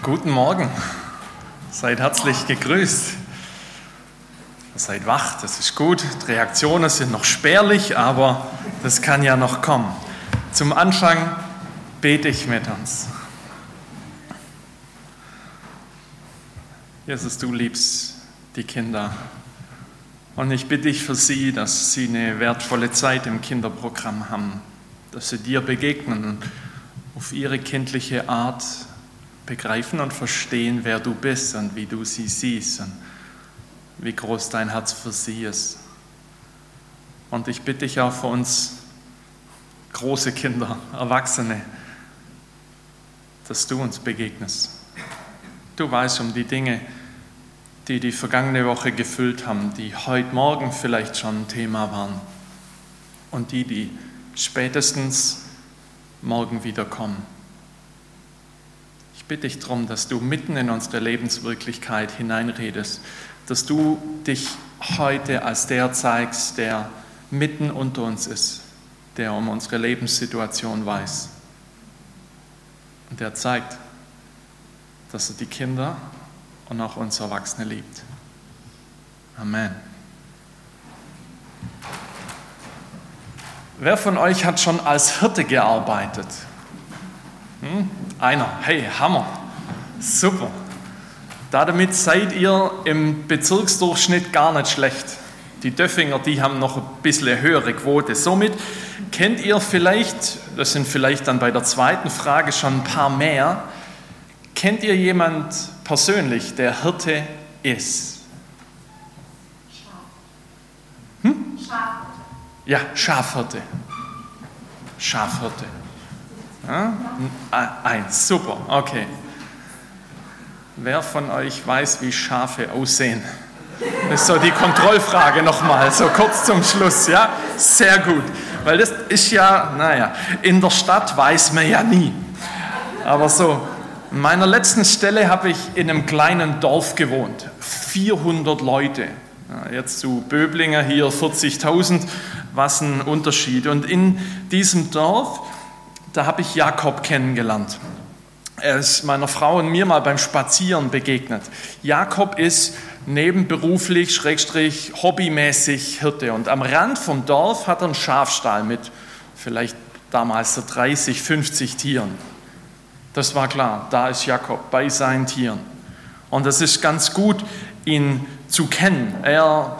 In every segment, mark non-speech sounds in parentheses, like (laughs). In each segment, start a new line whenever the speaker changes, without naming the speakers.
Guten Morgen. Seid herzlich gegrüßt. Seid wach, das ist gut. Die Reaktionen sind noch spärlich, aber das kann ja noch kommen. Zum Anfang bete ich mit uns. Jesus, du liebst die Kinder. Und ich bitte dich für sie, dass sie eine wertvolle Zeit im Kinderprogramm haben, dass sie dir begegnen auf ihre kindliche Art begreifen und verstehen, wer du bist und wie du sie siehst und wie groß dein Herz für sie ist. Und ich bitte dich auch für uns große Kinder, Erwachsene, dass du uns begegnest. Du weißt um die Dinge, die die vergangene Woche gefüllt haben, die heute Morgen vielleicht schon ein Thema waren und die, die spätestens morgen wieder kommen bitte ich darum, dass du mitten in unsere Lebenswirklichkeit hineinredest, dass du dich heute als der zeigst, der mitten unter uns ist, der um unsere Lebenssituation weiß. Und der zeigt, dass er die Kinder und auch uns Erwachsene liebt. Amen. Wer von euch hat schon als Hirte gearbeitet? Hm? Einer. Hey, Hammer. Super. Damit seid ihr im Bezirksdurchschnitt gar nicht schlecht. Die Döffinger, die haben noch ein bisschen höhere Quote. Somit kennt ihr vielleicht, das sind vielleicht dann bei der zweiten Frage schon ein paar mehr, kennt ihr jemand persönlich, der Hirte ist? Hm? Schafhirte. Ja, Schafhirte. Schafhirte. Ja? Eins, super, okay. Wer von euch weiß, wie Schafe aussehen? Das ist so die Kontrollfrage nochmal, so kurz zum Schluss, ja? Sehr gut, weil das ist ja, naja, in der Stadt weiß man ja nie. Aber so, in meiner letzten Stelle habe ich in einem kleinen Dorf gewohnt, 400 Leute. Jetzt zu Böblinger hier 40.000, was ein Unterschied. Und in diesem Dorf da habe ich Jakob kennengelernt. Er ist meiner Frau und mir mal beim Spazieren begegnet. Jakob ist nebenberuflich, schrägstrich, hobbymäßig Hirte. Und am Rand vom Dorf hat er einen Schafstall mit vielleicht damals so 30, 50 Tieren. Das war klar, da ist Jakob bei seinen Tieren. Und es ist ganz gut, ihn zu kennen. Er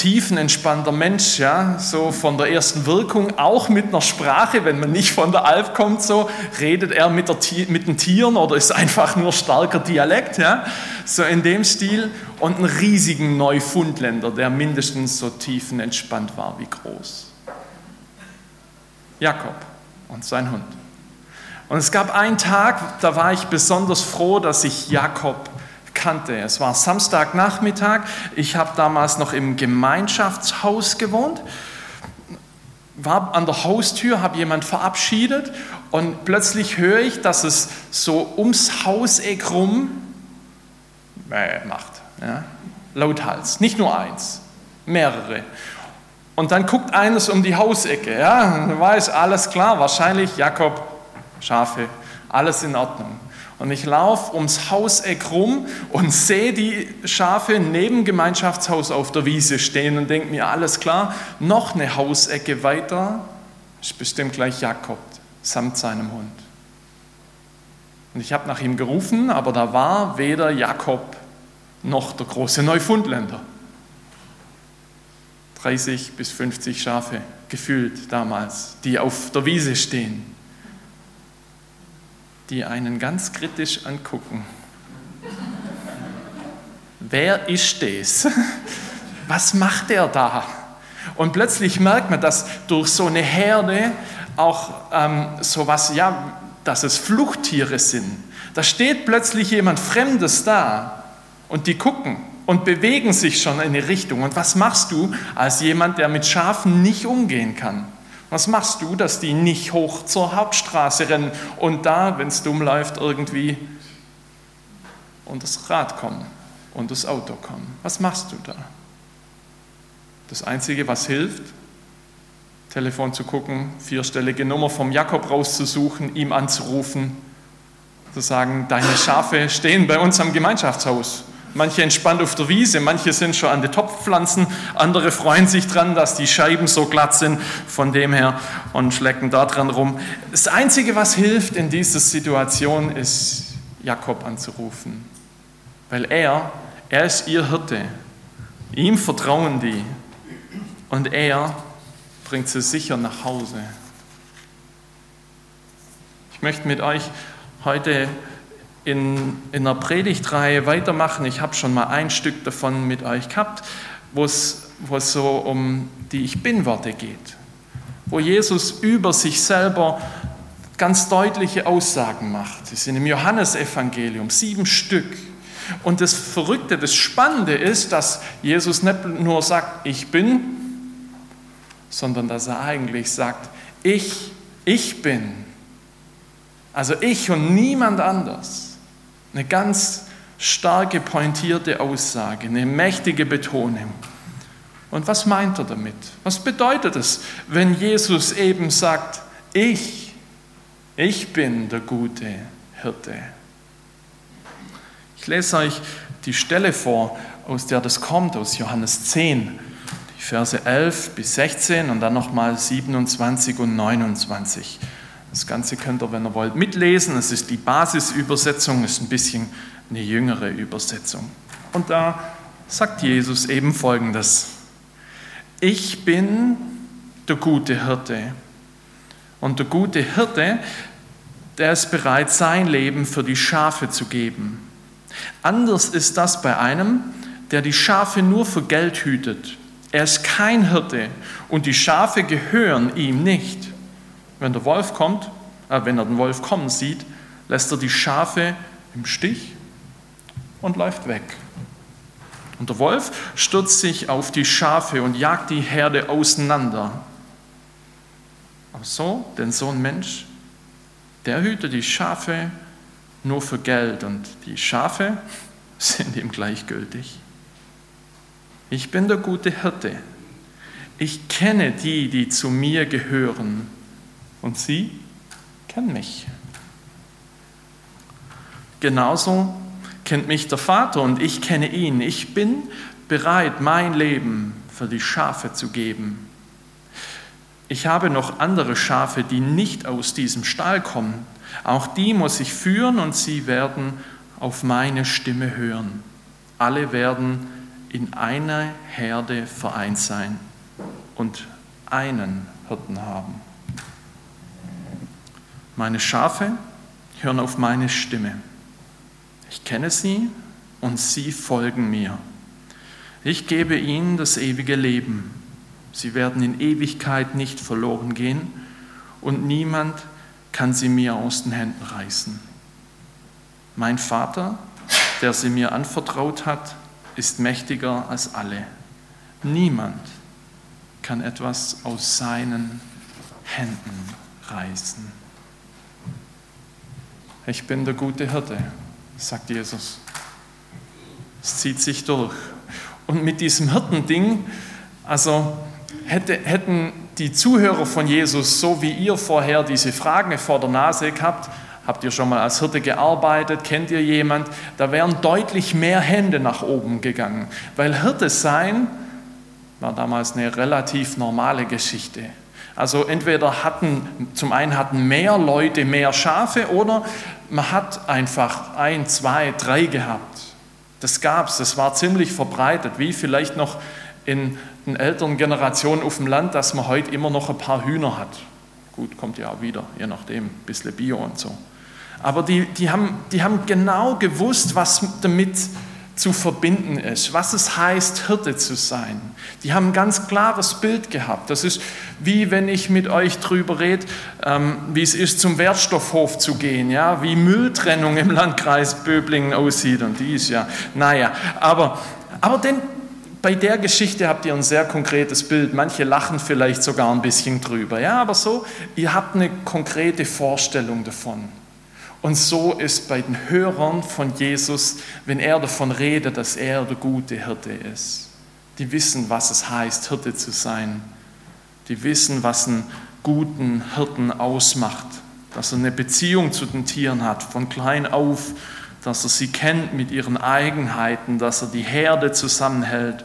tiefenentspannter Mensch, ja, so von der ersten Wirkung, auch mit einer Sprache, wenn man nicht von der Alp kommt, so redet er mit, der, mit den Tieren oder ist einfach nur starker Dialekt, ja, so in dem Stil und einen riesigen Neufundländer, der mindestens so tiefenentspannt war wie groß. Jakob und sein Hund. Und es gab einen Tag, da war ich besonders froh, dass ich Jakob kannte. Es war Samstagnachmittag. Ich habe damals noch im Gemeinschaftshaus gewohnt. War an der Haustür, habe jemand verabschiedet und plötzlich höre ich, dass es so ums Hauseck rum äh, macht. Ja? Lauthals. Nicht nur eins, mehrere. Und dann guckt eines um die Hausecke. Ja, weiß alles klar, wahrscheinlich Jakob, Schafe, alles in Ordnung. Und ich laufe ums Hauseck rum und sehe die Schafe neben Gemeinschaftshaus auf der Wiese stehen und denke mir, alles klar, noch eine Hausecke weiter ist bestimmt gleich Jakob samt seinem Hund. Und ich habe nach ihm gerufen, aber da war weder Jakob noch der große Neufundländer. 30 bis 50 Schafe gefühlt damals, die auf der Wiese stehen die einen ganz kritisch angucken. Wer ist das? Was macht er da? Und plötzlich merkt man, dass durch so eine Herde auch ähm, sowas, ja, dass es Fluchttiere sind. Da steht plötzlich jemand Fremdes da und die gucken und bewegen sich schon in eine Richtung. Und was machst du als jemand, der mit Schafen nicht umgehen kann? Was machst du, dass die nicht hoch zur Hauptstraße rennen und da, wenn es dumm läuft, irgendwie unter das Rad kommen und das Auto kommen? Was machst du da? Das Einzige, was hilft, Telefon zu gucken, vierstellige Nummer vom Jakob rauszusuchen, ihm anzurufen Zu sagen, deine Schafe stehen bei uns am Gemeinschaftshaus. Manche entspannt auf der Wiese, manche sind schon an den Topfpflanzen, andere freuen sich dran, dass die Scheiben so glatt sind von dem her und schlecken da dran rum. Das Einzige, was hilft in dieser Situation, ist Jakob anzurufen, weil er, er ist ihr Hirte. Ihm vertrauen die und er bringt sie sicher nach Hause. Ich möchte mit euch heute in, in einer Predigtreihe weitermachen. Ich habe schon mal ein Stück davon mit euch gehabt, wo es, so um die Ich Bin-Worte geht, wo Jesus über sich selber ganz deutliche Aussagen macht. Sie sind im Johannesevangelium, sieben Stück. Und das Verrückte, das Spannende ist, dass Jesus nicht nur sagt, ich bin, sondern dass er eigentlich sagt, ich, ich bin. Also ich und niemand anders. Eine ganz starke, pointierte Aussage, eine mächtige Betonung. Und was meint er damit? Was bedeutet es, wenn Jesus eben sagt, ich, ich bin der gute Hirte? Ich lese euch die Stelle vor, aus der das kommt, aus Johannes 10, die Verse 11 bis 16 und dann nochmal 27 und 29. Das Ganze könnt ihr, wenn ihr wollt, mitlesen. Es ist die Basisübersetzung, ist ein bisschen eine jüngere Übersetzung. Und da sagt Jesus eben Folgendes. Ich bin der gute Hirte. Und der gute Hirte, der ist bereit, sein Leben für die Schafe zu geben. Anders ist das bei einem, der die Schafe nur für Geld hütet. Er ist kein Hirte und die Schafe gehören ihm nicht. Wenn der Wolf kommt, äh, wenn er den Wolf kommen sieht, lässt er die Schafe im Stich und läuft weg. Und der Wolf stürzt sich auf die Schafe und jagt die Herde auseinander. Aber so, denn so ein Mensch, der hütet die Schafe nur für Geld und die Schafe (laughs) sind ihm gleichgültig. Ich bin der gute Hirte. Ich kenne die, die zu mir gehören und sie kennen mich. Genauso kennt mich der Vater und ich kenne ihn. Ich bin bereit, mein Leben für die Schafe zu geben. Ich habe noch andere Schafe, die nicht aus diesem Stall kommen. Auch die muss ich führen und sie werden auf meine Stimme hören. Alle werden in einer Herde vereint sein und einen Hirten haben. Meine Schafe hören auf meine Stimme. Ich kenne sie und sie folgen mir. Ich gebe ihnen das ewige Leben. Sie werden in Ewigkeit nicht verloren gehen und niemand kann sie mir aus den Händen reißen. Mein Vater, der sie mir anvertraut hat, ist mächtiger als alle. Niemand kann etwas aus seinen Händen reißen. Ich bin der gute Hirte, sagt Jesus. Es zieht sich durch. Und mit diesem Hirtending, also hätte, hätten die Zuhörer von Jesus, so wie ihr vorher diese Fragen vor der Nase gehabt, habt ihr schon mal als Hirte gearbeitet, kennt ihr jemand, da wären deutlich mehr Hände nach oben gegangen. Weil Hirte sein war damals eine relativ normale Geschichte. Also entweder hatten, zum einen hatten mehr Leute mehr Schafe oder man hat einfach ein, zwei, drei gehabt. Das gab es, das war ziemlich verbreitet, wie vielleicht noch in den älteren Generationen auf dem Land, dass man heute immer noch ein paar Hühner hat. Gut, kommt ja auch wieder, je nachdem, ein bisschen Bio und so. Aber die, die, haben, die haben genau gewusst, was damit zu verbinden ist, was es heißt, Hirte zu sein. Die haben ein ganz klares Bild gehabt. Das ist wie wenn ich mit euch drüber rede, ähm, wie es ist, zum Wertstoffhof zu gehen, ja, wie Mülltrennung im Landkreis Böblingen aussieht und die ist ja, naja, aber, aber denn, bei der Geschichte habt ihr ein sehr konkretes Bild. Manche lachen vielleicht sogar ein bisschen drüber, ja, aber so, ihr habt eine konkrete Vorstellung davon. Und so ist bei den Hörern von Jesus, wenn er davon redet, dass er der gute Hirte ist. Die wissen, was es heißt, Hirte zu sein. Die wissen, was einen guten Hirten ausmacht. dass er eine Beziehung zu den Tieren hat, von klein auf, dass er sie kennt mit ihren Eigenheiten, dass er die Herde zusammenhält,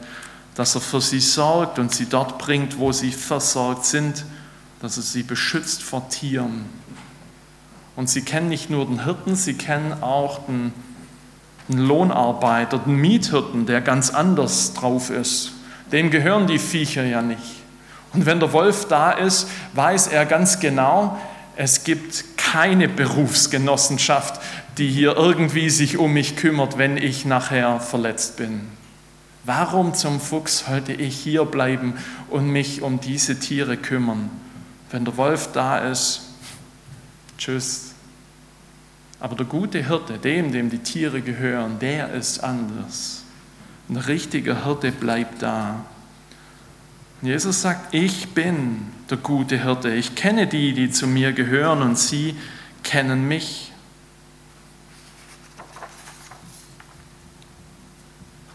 dass er für sie sorgt und sie dort bringt, wo sie versorgt sind, dass er sie beschützt vor Tieren. Und sie kennen nicht nur den Hirten, sie kennen auch den, den Lohnarbeiter, den Miethirten, der ganz anders drauf ist. Dem gehören die Viecher ja nicht. Und wenn der Wolf da ist, weiß er ganz genau, es gibt keine Berufsgenossenschaft, die hier irgendwie sich um mich kümmert, wenn ich nachher verletzt bin. Warum zum Fuchs sollte ich hier bleiben und mich um diese Tiere kümmern? Wenn der Wolf da ist, tschüss. Aber der gute Hirte, dem, dem die Tiere gehören, der ist anders. Ein richtiger Hirte bleibt da. Jesus sagt, ich bin der gute Hirte. Ich kenne die, die zu mir gehören und sie kennen mich.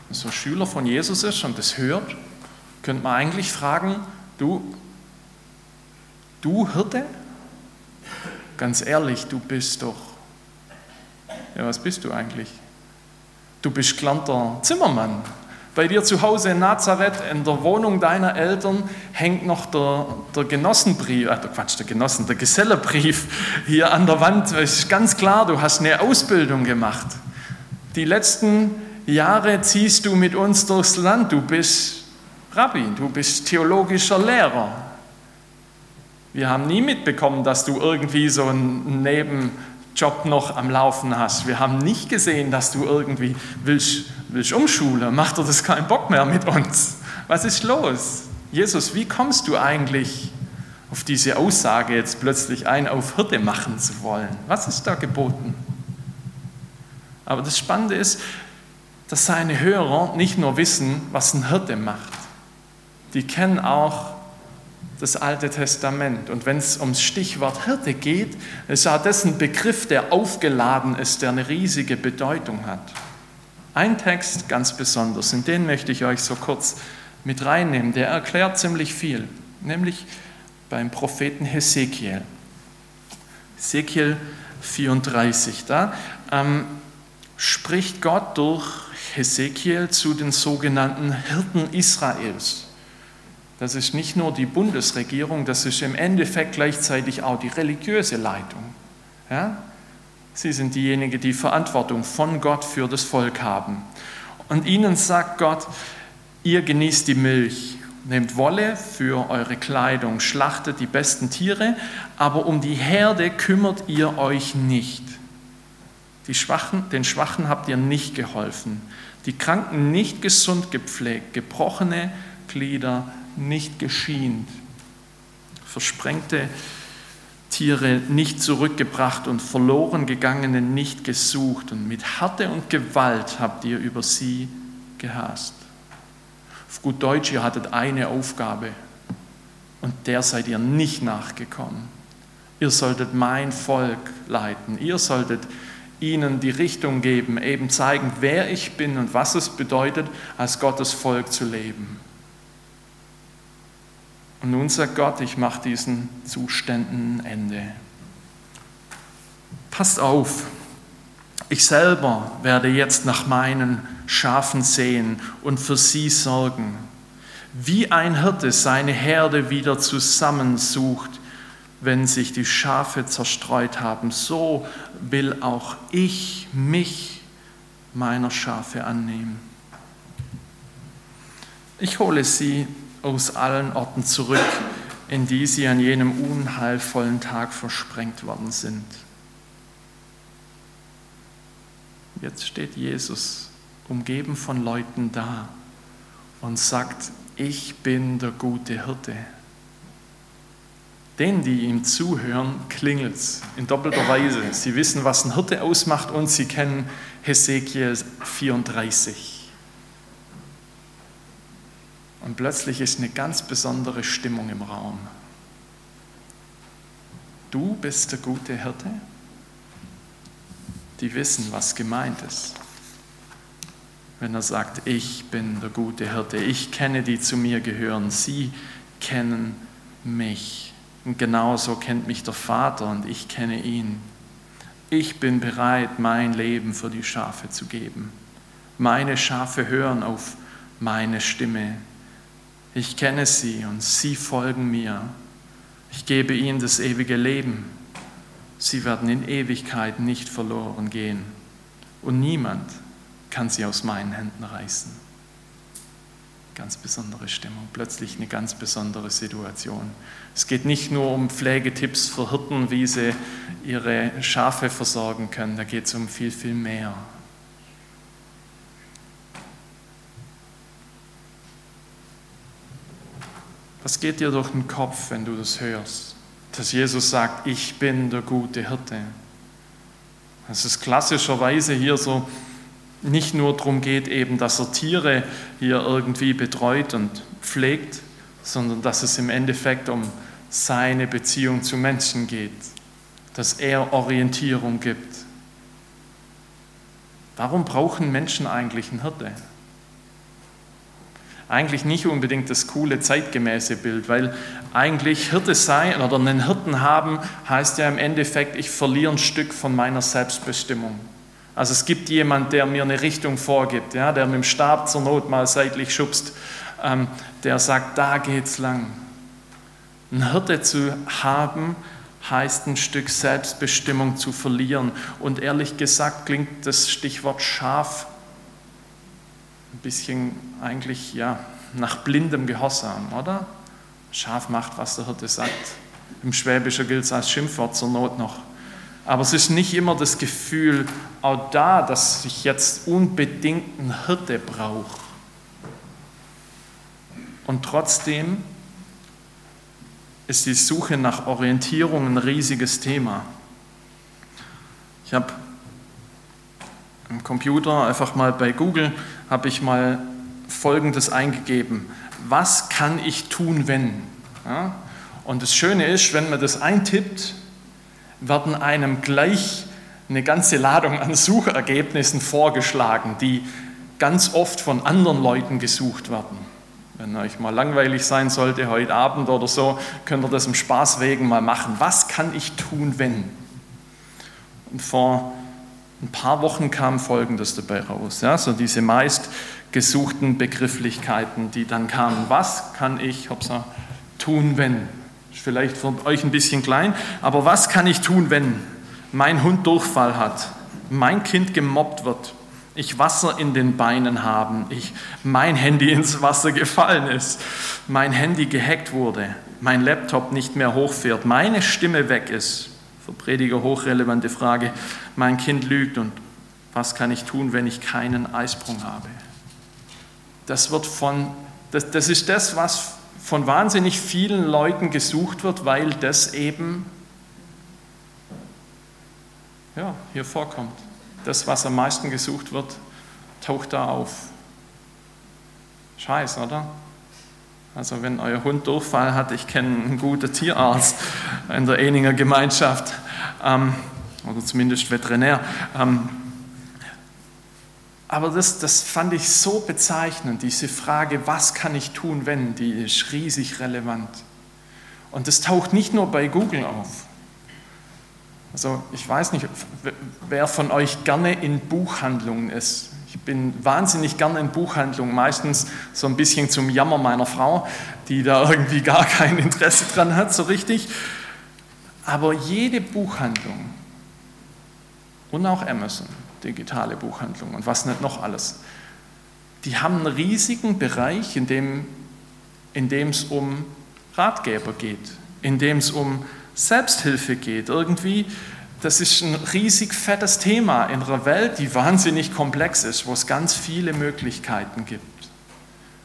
Wenn so Schüler von Jesus ist und das hört, könnte man eigentlich fragen, du, du Hirte? Ganz ehrlich, du bist doch, ja was bist du eigentlich? Du bist gelernter Zimmermann. Bei dir zu Hause in Nazareth, in der Wohnung deiner Eltern, hängt noch der, der Genossenbrief, äh, Quatsch, der Genossen, der Gesellebrief hier an der Wand. Es ist ganz klar, du hast eine Ausbildung gemacht. Die letzten Jahre ziehst du mit uns durchs Land. Du bist Rabbi, du bist theologischer Lehrer. Wir haben nie mitbekommen, dass du irgendwie so einen Nebenjob noch am Laufen hast. Wir haben nicht gesehen, dass du irgendwie willst willst umschulen? Macht er das keinen Bock mehr mit uns? Was ist los? Jesus, wie kommst du eigentlich auf diese Aussage, jetzt plötzlich ein auf Hirte machen zu wollen? Was ist da geboten? Aber das Spannende ist, dass seine Hörer nicht nur wissen, was ein Hirte macht, die kennen auch das Alte Testament. Und wenn es ums Stichwort Hirte geht, ist das ein Begriff, der aufgeladen ist, der eine riesige Bedeutung hat. Ein Text ganz besonders, in den möchte ich euch so kurz mit reinnehmen, der erklärt ziemlich viel, nämlich beim Propheten Hesekiel. Hesekiel 34, da ähm, spricht Gott durch Hesekiel zu den sogenannten Hirten Israels. Das ist nicht nur die Bundesregierung, das ist im Endeffekt gleichzeitig auch die religiöse Leitung. Ja? Sie sind diejenigen, die Verantwortung von Gott für das Volk haben. Und ihnen sagt Gott, ihr genießt die Milch, nehmt Wolle für eure Kleidung, schlachtet die besten Tiere, aber um die Herde kümmert ihr euch nicht. Schwachen, den Schwachen habt ihr nicht geholfen, die Kranken nicht gesund gepflegt, gebrochene Glieder nicht geschient, versprengte Tiere nicht zurückgebracht und verloren gegangene nicht gesucht und mit Härte und Gewalt habt ihr über sie gehasst. Auf gut Deutsch, ihr hattet eine Aufgabe und der seid ihr nicht nachgekommen. Ihr solltet mein Volk leiten, ihr solltet ihnen die Richtung geben, eben zeigen, wer ich bin und was es bedeutet, als Gottes Volk zu leben. Und nun sagt Gott, ich mache diesen Zuständen ein Ende. Passt auf, ich selber werde jetzt nach meinen Schafen sehen und für sie sorgen. Wie ein Hirte seine Herde wieder zusammensucht, wenn sich die Schafe zerstreut haben, so will auch ich mich meiner Schafe annehmen. Ich hole sie aus allen Orten zurück, in die sie an jenem unheilvollen Tag versprengt worden sind. Jetzt steht Jesus umgeben von Leuten da und sagt, ich bin der gute Hirte. Denen, die ihm zuhören, klingelt es in doppelter Weise. Sie wissen, was ein Hirte ausmacht und sie kennen Hesekiel 34. Und plötzlich ist eine ganz besondere Stimmung im Raum. Du bist der gute Hirte? Die wissen, was gemeint ist. Wenn er sagt, ich bin der gute Hirte, ich kenne die zu mir gehören, sie kennen mich. Und genauso kennt mich der Vater und ich kenne ihn. Ich bin bereit, mein Leben für die Schafe zu geben. Meine Schafe hören auf meine Stimme. Ich kenne sie und sie folgen mir. Ich gebe ihnen das ewige Leben. Sie werden in Ewigkeit nicht verloren gehen. Und niemand kann sie aus meinen Händen reißen. Ganz besondere Stimmung, plötzlich eine ganz besondere Situation. Es geht nicht nur um Pflegetipps für Hirten, wie sie ihre Schafe versorgen können, da geht es um viel, viel mehr. Was geht dir durch den Kopf, wenn du das hörst? Dass Jesus sagt, ich bin der gute Hirte. Dass es klassischerweise hier so nicht nur darum geht, eben, dass er Tiere hier irgendwie betreut und pflegt, sondern dass es im Endeffekt um seine Beziehung zu Menschen geht, dass er Orientierung gibt. Warum brauchen Menschen eigentlich einen Hirte? Eigentlich nicht unbedingt das coole zeitgemäße Bild, weil eigentlich Hirte sein oder einen Hirten haben heißt ja im Endeffekt, ich verliere ein Stück von meiner Selbstbestimmung. Also es gibt jemand, der mir eine Richtung vorgibt, ja, der mit dem Stab zur Not mal seitlich schubst, ähm, der sagt, da geht's lang. Ein Hirte zu haben heißt ein Stück Selbstbestimmung zu verlieren. Und ehrlich gesagt klingt das Stichwort Schaf ein bisschen eigentlich ja, nach blindem Gehorsam, oder? Schaf macht, was der Hirte sagt. Im Schwäbischen gilt es als Schimpfwort zur Not noch. Aber es ist nicht immer das Gefühl, auch da, dass ich jetzt unbedingt einen Hirte brauche. Und trotzdem ist die Suche nach Orientierung ein riesiges Thema. Ich habe im Computer einfach mal bei Google habe ich mal Folgendes eingegeben. Was kann ich tun, wenn? Ja? Und das Schöne ist, wenn man das eintippt, werden einem gleich eine ganze Ladung an Suchergebnissen vorgeschlagen, die ganz oft von anderen Leuten gesucht werden. Wenn euch mal langweilig sein sollte heute Abend oder so, könnt ihr das im Spaß wegen mal machen. Was kann ich tun, wenn? Und vor ein paar Wochen kam Folgendes dabei raus. Ja, so diese meist gesuchten Begrifflichkeiten, die dann kamen. Was kann ich hopsa, tun, wenn? Ist vielleicht für euch ein bisschen klein, aber was kann ich tun, wenn mein Hund Durchfall hat, mein Kind gemobbt wird, ich Wasser in den Beinen habe, ich, mein Handy ins Wasser gefallen ist, mein Handy gehackt wurde, mein Laptop nicht mehr hochfährt, meine Stimme weg ist, für Prediger hochrelevante Frage, mein Kind lügt und was kann ich tun, wenn ich keinen Eisprung habe? Das wird von, das, das ist das, was von wahnsinnig vielen Leuten gesucht wird, weil das eben ja, hier vorkommt. Das, was am meisten gesucht wird, taucht da auf. Scheiß, oder? Also wenn euer Hund Durchfall hat, ich kenne einen guten Tierarzt in der Eninger Gemeinschaft, ähm, oder zumindest Veterinär. Ähm, aber das, das fand ich so bezeichnend, diese Frage, was kann ich tun, wenn, die ist riesig relevant. Und das taucht nicht nur bei Google auf. Also ich weiß nicht, wer von euch gerne in Buchhandlungen ist. Ich bin wahnsinnig gerne in Buchhandlungen, meistens so ein bisschen zum Jammer meiner Frau, die da irgendwie gar kein Interesse dran hat, so richtig. Aber jede Buchhandlung und auch Amazon, digitale Buchhandlung und was nicht noch alles, die haben einen riesigen Bereich, in dem, in es um Ratgeber geht, in dem es um Selbsthilfe geht. Irgendwie das ist ein riesig fettes Thema in einer Welt, die wahnsinnig komplex ist, wo es ganz viele Möglichkeiten gibt.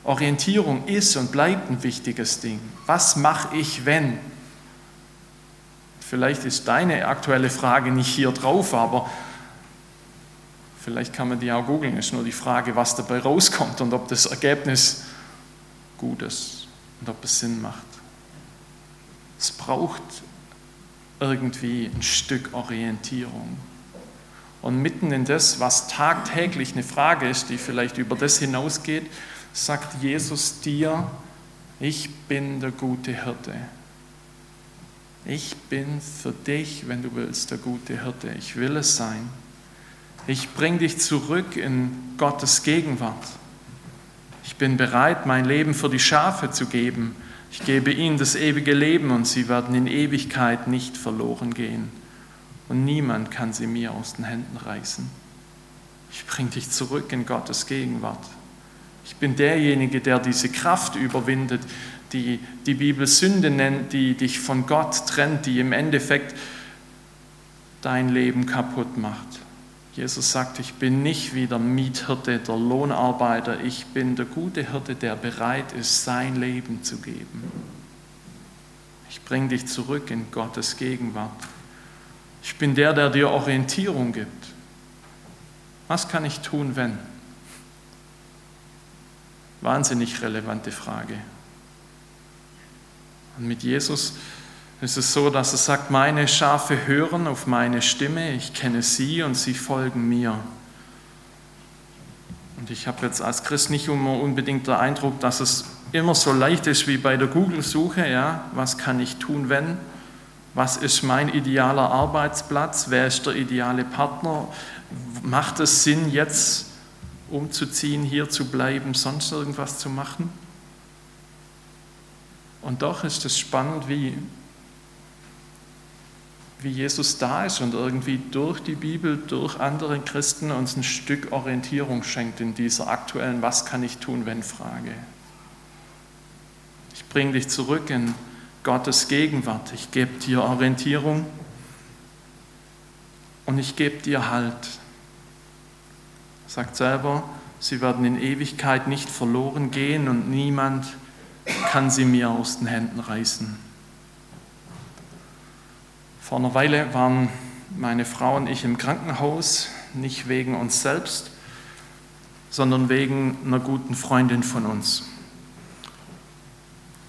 Orientierung ist und bleibt ein wichtiges Ding. Was mache ich, wenn? Vielleicht ist deine aktuelle Frage nicht hier drauf, aber vielleicht kann man die auch googeln. Es ist nur die Frage, was dabei rauskommt und ob das Ergebnis gut ist und ob es Sinn macht. Es braucht irgendwie ein Stück Orientierung. Und mitten in das, was tagtäglich eine Frage ist, die vielleicht über das hinausgeht, sagt Jesus dir, ich bin der gute Hirte. Ich bin für dich, wenn du willst, der gute Hirte. Ich will es sein. Ich bringe dich zurück in Gottes Gegenwart. Ich bin bereit, mein Leben für die Schafe zu geben. Ich gebe ihnen das ewige Leben und sie werden in Ewigkeit nicht verloren gehen. Und niemand kann sie mir aus den Händen reißen. Ich bringe dich zurück in Gottes Gegenwart. Ich bin derjenige, der diese Kraft überwindet, die die Bibel Sünde nennt, die dich von Gott trennt, die im Endeffekt dein Leben kaputt macht. Jesus sagt, ich bin nicht wie der Miethirte, der Lohnarbeiter, ich bin der gute Hirte, der bereit ist, sein Leben zu geben. Ich bringe dich zurück in Gottes Gegenwart. Ich bin der, der dir Orientierung gibt. Was kann ich tun, wenn? Wahnsinnig relevante Frage. Und mit Jesus ist es so, dass er sagt, meine Schafe hören auf meine Stimme, ich kenne sie und sie folgen mir. Und ich habe jetzt als Christ nicht immer unbedingt den Eindruck, dass es immer so leicht ist wie bei der Google-Suche. Ja? Was kann ich tun, wenn? Was ist mein idealer Arbeitsplatz? Wer ist der ideale Partner? Macht es Sinn, jetzt umzuziehen, hier zu bleiben, sonst irgendwas zu machen? Und doch ist es spannend, wie, wie Jesus da ist und irgendwie durch die Bibel, durch andere Christen uns ein Stück Orientierung schenkt in dieser aktuellen Was kann ich tun, wenn Frage. Ich bringe dich zurück in Gottes Gegenwart. Ich gebe dir Orientierung und ich gebe dir Halt. Er sagt selber, sie werden in Ewigkeit nicht verloren gehen und niemand kann sie mir aus den Händen reißen. Vor einer Weile waren meine Frau und ich im Krankenhaus, nicht wegen uns selbst, sondern wegen einer guten Freundin von uns.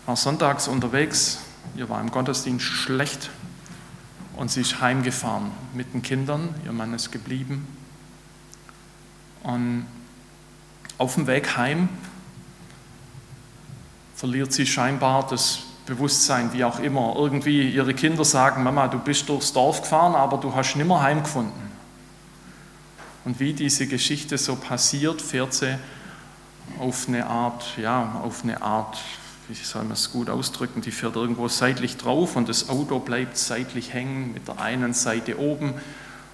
War sonntags unterwegs, ihr war im Gottesdienst schlecht und sie ist heimgefahren mit den Kindern, ihr Mann ist geblieben. Und auf dem Weg heim verliert sie scheinbar das Bewusstsein, wie auch immer. Irgendwie ihre Kinder sagen, Mama, du bist durchs Dorf gefahren, aber du hast nimmer heimgefunden. Und wie diese Geschichte so passiert, fährt sie auf eine Art, ja, auf eine Art, wie soll man es gut ausdrücken, die fährt irgendwo seitlich drauf und das Auto bleibt seitlich hängen, mit der einen Seite oben,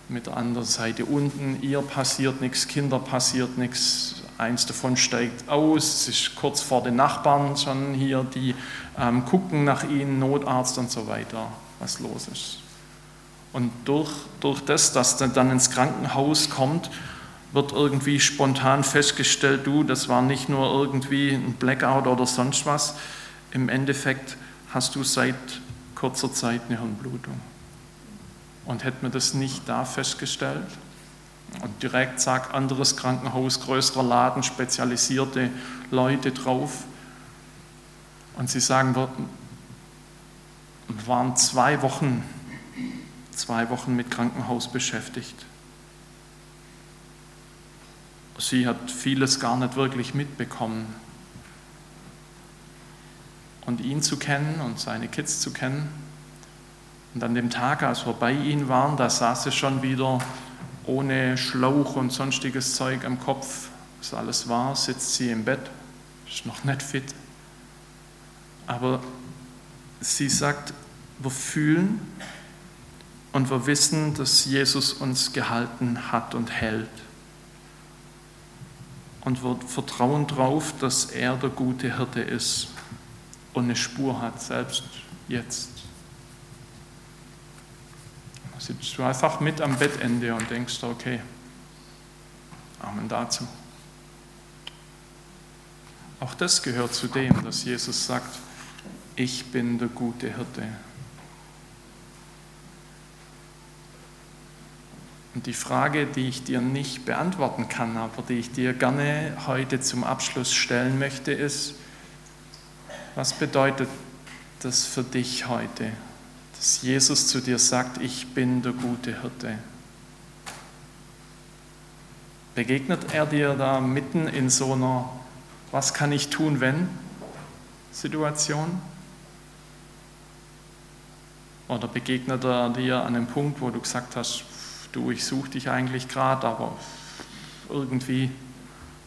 mit der anderen Seite unten. Ihr passiert nichts, Kinder passiert nichts, Eins davon steigt aus, es ist kurz vor den Nachbarn schon hier, die ähm, gucken nach ihnen, Notarzt und so weiter, was los ist. Und durch, durch das, dass er dann ins Krankenhaus kommt, wird irgendwie spontan festgestellt, du, das war nicht nur irgendwie ein Blackout oder sonst was, im Endeffekt hast du seit kurzer Zeit eine Hirnblutung. Und hätte man das nicht da festgestellt, und direkt sagt anderes Krankenhaus, größerer Laden, spezialisierte Leute drauf. Und sie sagen, wir waren zwei Wochen, zwei Wochen mit Krankenhaus beschäftigt. Sie hat vieles gar nicht wirklich mitbekommen. Und ihn zu kennen und seine Kids zu kennen. Und an dem Tag, als wir bei ihnen waren, da saß sie schon wieder ohne Schlauch und sonstiges Zeug am Kopf, was alles war, sitzt sie im Bett, ist noch nicht fit. Aber sie sagt, wir fühlen und wir wissen, dass Jesus uns gehalten hat und hält. Und wir vertrauen darauf, dass er der gute Hirte ist und eine Spur hat, selbst jetzt sitzt du einfach mit am Bettende und denkst, okay, Amen dazu. Auch das gehört zu dem, dass Jesus sagt, ich bin der gute Hirte. Und die Frage, die ich dir nicht beantworten kann, aber die ich dir gerne heute zum Abschluss stellen möchte, ist, was bedeutet das für dich heute? Dass Jesus zu dir sagt, ich bin der gute Hirte. Begegnet er dir da mitten in so einer Was kann ich tun, wenn Situation? Oder begegnet er dir an einem Punkt, wo du gesagt hast, du, ich suche dich eigentlich gerade, aber irgendwie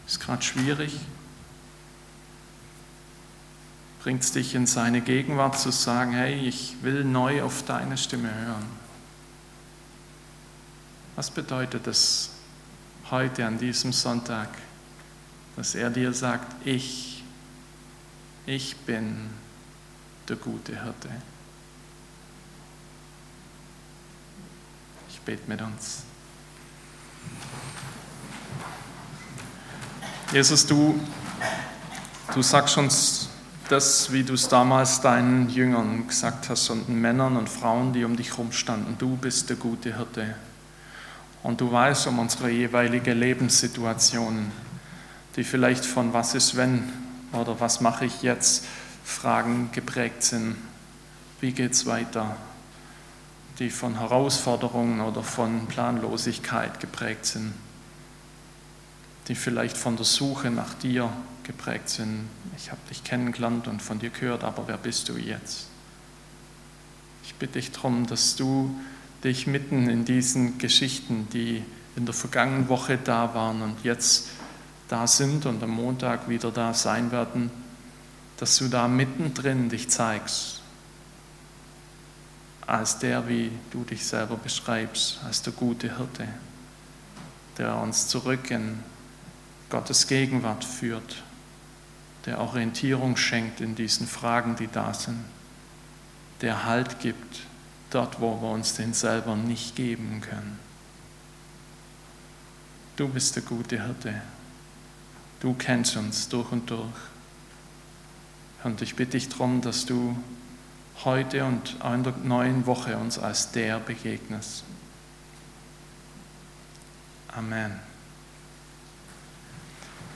ist gerade schwierig? Bringt es dich in seine Gegenwart zu sagen, hey, ich will neu auf deine Stimme hören? Was bedeutet es heute an diesem Sonntag, dass er dir sagt, ich, ich bin der gute Hirte? Ich bete mit uns. Jesus, du, du sagst uns das, wie du es damals deinen Jüngern gesagt hast und den Männern und Frauen, die um dich herum standen. Du bist der gute Hirte. Und du weißt um unsere jeweilige Lebenssituation, die vielleicht von was ist wenn oder was mache ich jetzt Fragen geprägt sind. Wie geht es weiter? Die von Herausforderungen oder von Planlosigkeit geprägt sind die vielleicht von der Suche nach dir geprägt sind. Ich habe dich kennengelernt und von dir gehört, aber wer bist du jetzt? Ich bitte dich darum, dass du dich mitten in diesen Geschichten, die in der vergangenen Woche da waren und jetzt da sind und am Montag wieder da sein werden, dass du da mittendrin dich zeigst, als der, wie du dich selber beschreibst, als der gute Hirte, der uns zurück in Gottes Gegenwart führt, der Orientierung schenkt in diesen Fragen, die da sind, der Halt gibt dort, wo wir uns den selber nicht geben können. Du bist der gute Hirte. Du kennst uns durch und durch. Und ich bitte dich darum, dass du heute und in der neuen Woche uns als der begegnest. Amen.